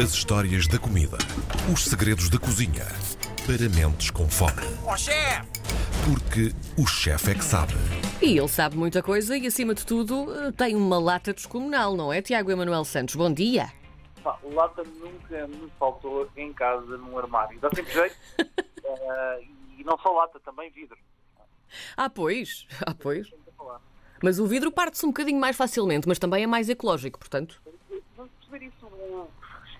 As histórias da comida. Os segredos da cozinha. Para mentes com fome. Ó chefe! Porque o chefe é que sabe. E ele sabe muita coisa e, acima de tudo, eh, tem uma lata descomunal, não é, Tiago Emanuel Santos? Bom dia. Pá, lata nunca me faltou em casa, num armário. Dá sempre jeito. Eh, e não só lata, também vidro. Ah, pois. Ah, pois. Mas o vidro parte-se um bocadinho mais facilmente, mas também é mais ecológico, portanto. Vamos perceber isso.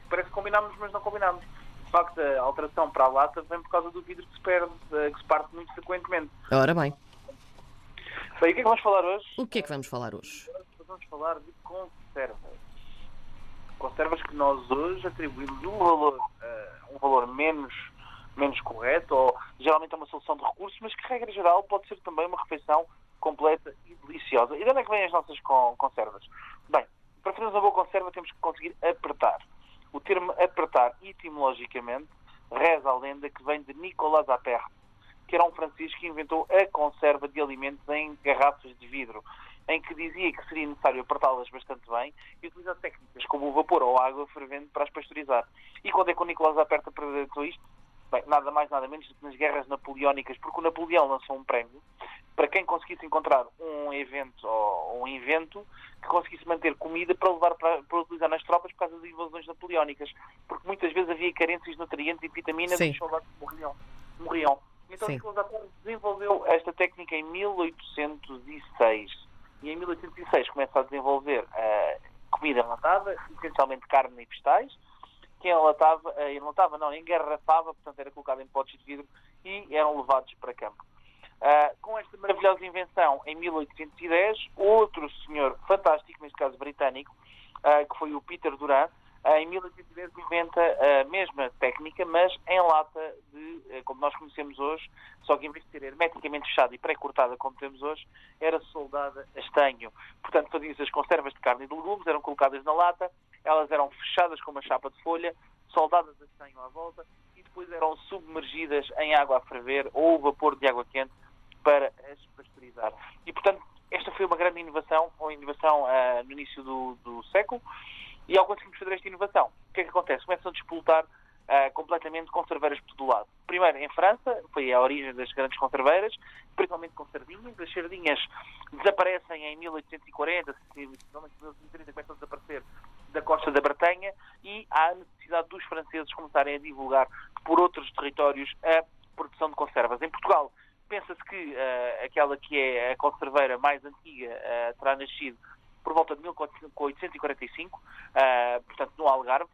Parece que combinámos, mas não combinámos. De facto, a alteração para a lata vem por causa do vidro que se perde, eh, que se parte muito frequentemente. Ora bem, Bem, o que é que vamos falar hoje? o que é que vamos falar hoje? Vamos falar de conservas. Conservas que nós hoje atribuímos um valor, eh, um valor menos, menos correto, ou geralmente é uma solução de recursos, mas que, regra geral, pode ser também uma refeição completa e deliciosa. E de onde é que vêm as nossas con- conservas? Bem, para fazermos uma boa conserva temos que conseguir apertar. O termo apertar, etimologicamente, reza a lenda que vem de Nicolas Appert, que era um francês que inventou a conserva de alimentos em garrafas de vidro, em que dizia que seria necessário apertá-las bastante bem e utilizar técnicas como o vapor ou a água fervente para as pasteurizar. E quando é que o Nicolas Appert apresentou isto? Bem, nada mais, nada menos do que nas guerras napoleónicas, porque o Napoleão lançou um prémio para quem conseguisse encontrar um evento ou um invento que conseguisse manter comida para levar para, para utilizar nas tropas por causa das invasões napoleónicas. Porque muitas vezes havia carências de nutrientes e vitaminas Sim. e os soldados morriam. morriam. Então Sim. Nicolas Appert desenvolveu esta técnica em 1806. E em 1806 começa a desenvolver a comida enlatada, essencialmente carne e vegetais, que enlatava, eh, enlatava não, engarrafava, portanto era colocado em potes de vidro e eram levados para campo. Ah, com esta maravilhosa invenção, em 1810, outro senhor fantástico, neste caso britânico, ah, que foi o Peter Durant, ah, em 1810 inventa a mesma técnica, mas em lata de, eh, como nós conhecemos hoje, só que em vez de ser hermeticamente fechada e pré-cortada como temos hoje, era soldada a estanho. Portanto, faziam-se as conservas de carne e de legumes, eram colocadas na lata, elas eram fechadas com uma chapa de folha, soldadas a estanho à volta e depois eram submergidas em água a ferver ou vapor de água quente para as pasteurizar. E, portanto, esta foi uma grande inovação, uma inovação ah, no início do, do século, e ao conseguirmos fazer esta inovação, o que é que acontece? Começam a despoltar ah, completamente conserveiras por todo lado. Primeiro, em França, foi a origem das grandes conserveiras, principalmente com sardinhas. As sardinhas desaparecem em 1840, 1830, começam a desaparecer da costa da Bretanha e há a necessidade dos franceses começarem a divulgar por outros territórios a produção de conservas. Em Portugal, pensa-se que ah, aquela que é a conserveira mais antiga ah, terá nascido por volta de 1845, ah, portanto no Algarve,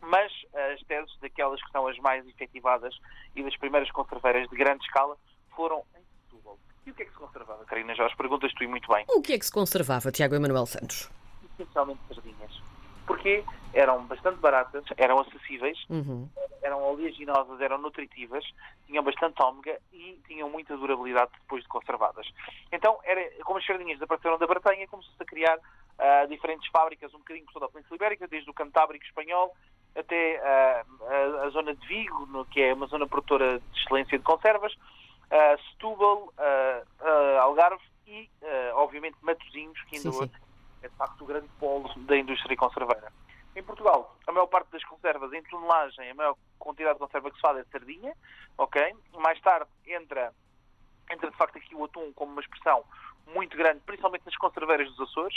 mas as teses daquelas que são as mais efetivadas e das primeiras conserveiras de grande escala foram em Setúbal. E o que é que se conservava, Karina Jorge? Perguntas tu e muito bem O que é que se conservava, Tiago Emanuel Santos? Essencialmente sardinhas. Porque eram bastante baratas, eram acessíveis, Uhum. eram oleaginosas, eram nutritivas, tinham bastante ômega e tinham muita durabilidade depois de conservadas. Então, era, como as sardinhas desapareceram da Bretanha, começou-se a criar ah, diferentes fábricas, um bocadinho por toda a Península Ibérica, desde o Cantábrico espanhol até ah, a, a zona de Vigo, no- que é uma zona produtora de excelência de conservas, ah, Setúbal, ah, Algarve e, obviamente, Matosinhos, que ainda Sim, sim. É de facto o grande polo da indústria conserveira. Em Portugal, a maior parte das conservas em tonelagem, a maior quantidade de conserva que se faz é sardinha, ok? Mais tarde entra, entra de facto aqui o atum como uma expressão muito grande, principalmente nas conserveiras dos Açores,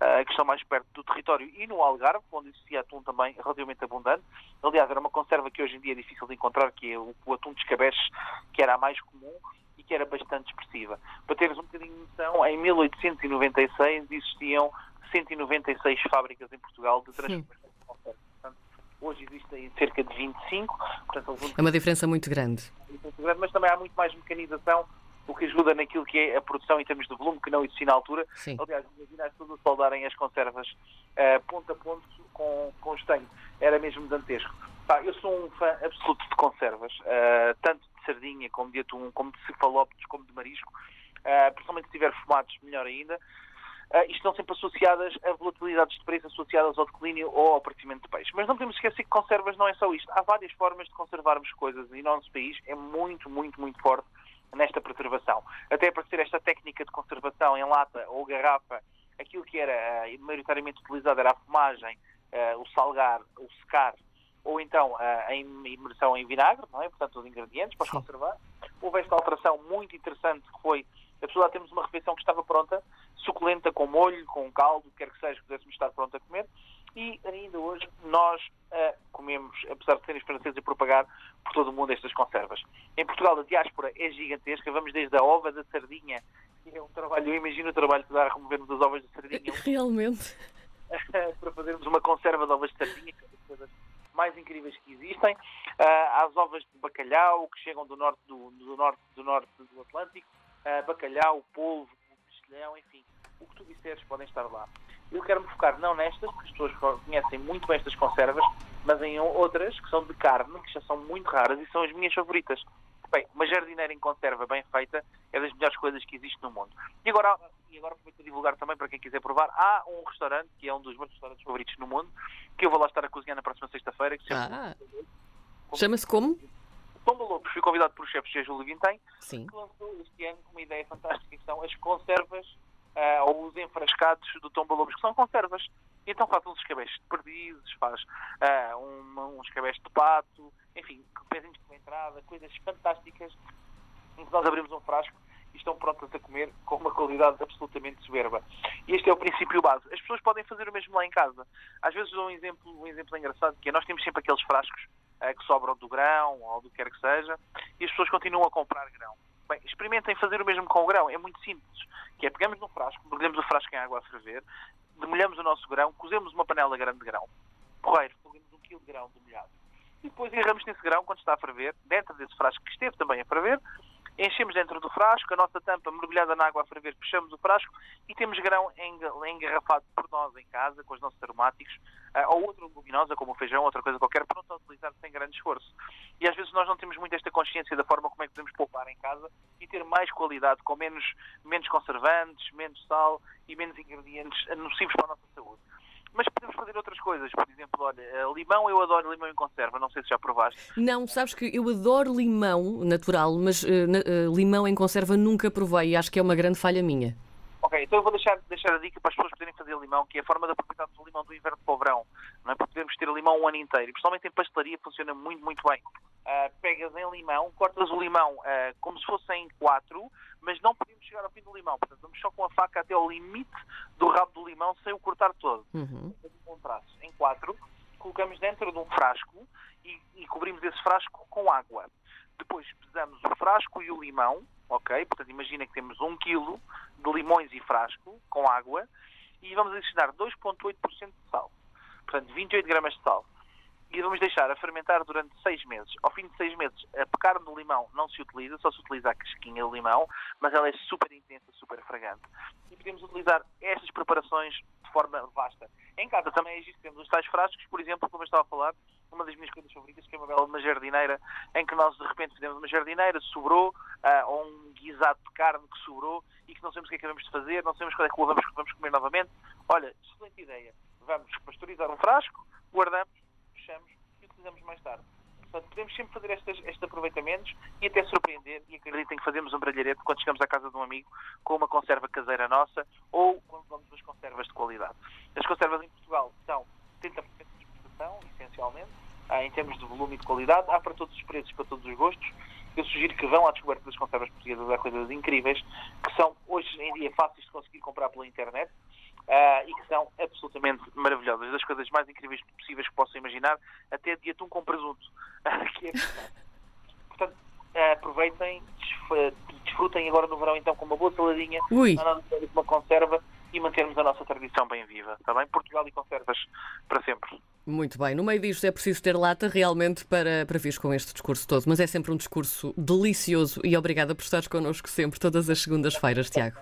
ah, que estão mais perto do território, e no Algarve, onde existia atum também relativamente abundante. Aliás, era uma conserva que hoje em dia é difícil de encontrar, que é o, o atum de escabeche, que era a mais comum e que era bastante expressiva. Para teres um bocadinho de noção, em 1896 existiam 196 fábricas em Portugal de transformação de conservas. Hoje existem cerca de 25, portanto, É uma diferença muito grande. muito grande, mas também há muito mais mecanização, o que ajuda naquilo que é a produção em termos de volume, que não existia na altura. Sim. Aliás, imagina as pessoas a soldarem as conservas eh, ponto a ponto com, com estanho. Era mesmo dantesco. Pá, eu sou um fã absoluto de conservas, eh, tanto de sardinha, como de atum, como de cefalópodes, como de marisco. Eh, principalmente se tiver fumados, melhor ainda. Uh, isto estão sempre associadas a volatilidades de preço associadas ao declínio ou ao aparecimento de peixe. Mas não podemos esquecer que conservas não é só isto. Há várias formas de conservarmos coisas e o nosso país é muito, muito, muito forte nesta preservação. Até para ser esta técnica de conservação em lata ou garrafa, aquilo que era uh, maioritariamente utilizado era a fumagem o salgar, o secar ou então a imersão em vinagre, não é? portanto os ingredientes para os conservar. Houve esta alteração muito interessante que foi a pessoa temos uma refeição que estava pronta, suculenta, com molho, com caldo, quer que seja, que pudéssemos estar pronto a comer, e ainda hoje nós uh, comemos, apesar de serem franceses a propagar por todo o mundo estas conservas. Em Portugal a diáspora é gigantesca, vamos desde a ova da sardinha, que é um trabalho, eu imagino o trabalho que dá a removermos as ovas de sardinha. Realmente. para fazermos uma conserva de ovas de sardinha, que é das coisas mais incríveis que existem. Uh, às ovas de bacalhau, que chegam do norte do, do norte, do norte do Atlântico, uh, bacalhau, polvo, mexilhão, enfim, o que tu disseres podem estar lá. Eu quero me focar não nestas, porque as pessoas conhecem muito bem estas conservas, mas em outras que são de carne, que já são muito raras e são as minhas favoritas. Bem, uma jardineira em conserva bem feita é das melhores coisas que existe no mundo. E agora, e agora aproveito a divulgar também para quem quiser provar, há um restaurante, que é um dos meus restaurantes favoritos no mundo, que eu vou lá estar a cozinhar na próxima sexta-feira. Ah. Chama-se como? Tomba Lopes. Fui convidado por chefe G. Júlio Vintem, Sim. que lançou este ano uma ideia fantástica, que são as conservas uh, ou os enfrascados do Tomba Lobos, que são conservas. Então faz uns escabeches de perdizes, faz uh, um, de pato, enfim, pezinhos com entrada, coisas fantásticas, em que nós abrimos um frasco estão prontas a comer com uma qualidade absolutamente soberba. E este é o princípio base. As pessoas podem fazer o mesmo lá em casa. Às vezes dou um exemplo, um exemplo engraçado, que é nós temos sempre aqueles frascos uh, que sobram do grão ou do que quer que seja, e as pessoas continuam a comprar grão. Bem, experimentem fazer o mesmo com o grão. É muito simples. Que é, pegamos no frasco, mergulhamos o frasco em água a ferver, demolhamos o nosso grão, cozemos uma panela grande de grão, porreiro, colocamos um quilo de grão demolhado. E depois erramos nesse grão, quando está a ferver, dentro desse frasco que esteve também a ferver, enchemos dentro do frasco, a nossa tampa mergulhada na água a ferver, fechamos o frasco e temos grão engarrafado por nós em casa, com os nossos aromáticos, uh, ou outra leguminosa, como o feijão, outra coisa qualquer, pronto a utilizar sem grande esforço. E às vezes nós não temos muito esta consciência da forma como é que podemos poupar em casa e ter mais qualidade, com menos, menos conservantes, menos sal e menos ingredientes nocivos para a nossa saúde mas podemos fazer outras coisas. Por exemplo, olha, eh, limão, eu adoro limão em conserva, não sei se já provaste. Não, sabes que eu adoro limão natural, mas uh, uh, limão em conserva nunca provei e acho que é uma grande falha minha. Ok, então eu vou deixar, deixar a dica para as pessoas poderem fazer limão, que é a forma de aproveitarmos o limão do inverno para o verão. Não é? Para podermos ter limão um ano inteiro. E principalmente em pastelaria funciona muito, muito bem. Uh, pegas em limão, cortas o limão uh, como se fosse em quatro, mas não podemos chegar ao fim do limão. Portanto, vamos só com a faca até ao limite do rabo do limão sem o cortar todo. Uhum. Um traço em quatro, colocamos dentro de um frasco e, e cobrimos esse frasco com água. Depois pesamos o frasco e o limão, ok? Portanto, imagina que temos um quilo de limões e frasco com água e vamos adicionar 2,8% de sal. Portanto, 28 gramas de sal e vamos deixar a fermentar durante seis meses. Ao fim de seis meses, a carne do limão não se utiliza, só se utiliza a casquinha do limão, mas ela é super intensa, super fragante. E podemos utilizar estas preparações de forma vasta. Em casa também existem os tais frascos, por exemplo, como eu estava a falar, uma das minhas coisas favoritas, que é uma bela uma jardineira, em que nós de repente fizemos uma jardineira, sobrou, uh, ou um guisado de carne que sobrou, e que não sabemos o que é que vamos fazer, não sabemos quando é que vamos, vamos comer novamente. Olha, excelente ideia. Vamos pasteurizar um frasco, guardamos, fechamos e utilizamos mais tarde. Portanto, podemos sempre fazer estes, estes aproveitamentos e até surpreender. E acreditem que fazemos um brilharete quando chegamos à casa de um amigo com uma conserva caseira nossa ou quando vamos as conservas de qualidade. As conservas em Portugal são 70% de exportação, essencialmente, ah, em termos de volume e de qualidade. Há para todos os preços, para todos os gostos. Eu sugiro que vão à descoberta das conservas portuguesas. Há coisas incríveis que são hoje em dia fáceis de conseguir comprar pela internet uh, e que são absolutamente maravilhosas, das coisas mais incríveis possíveis que possam imaginar, até de atum com presunto. que é Portanto, uh, aproveitem, desfrutem agora no verão então com uma boa saladinha, uma conserva e mantermos a nossa tradição bem viva, está bem? Portugal e conservas para sempre. Muito bem, no meio disto é preciso ter lata realmente para, para vir com este discurso todo, mas é sempre um discurso delicioso e obrigada por estares connosco sempre, todas as segundas-feiras, Tiago.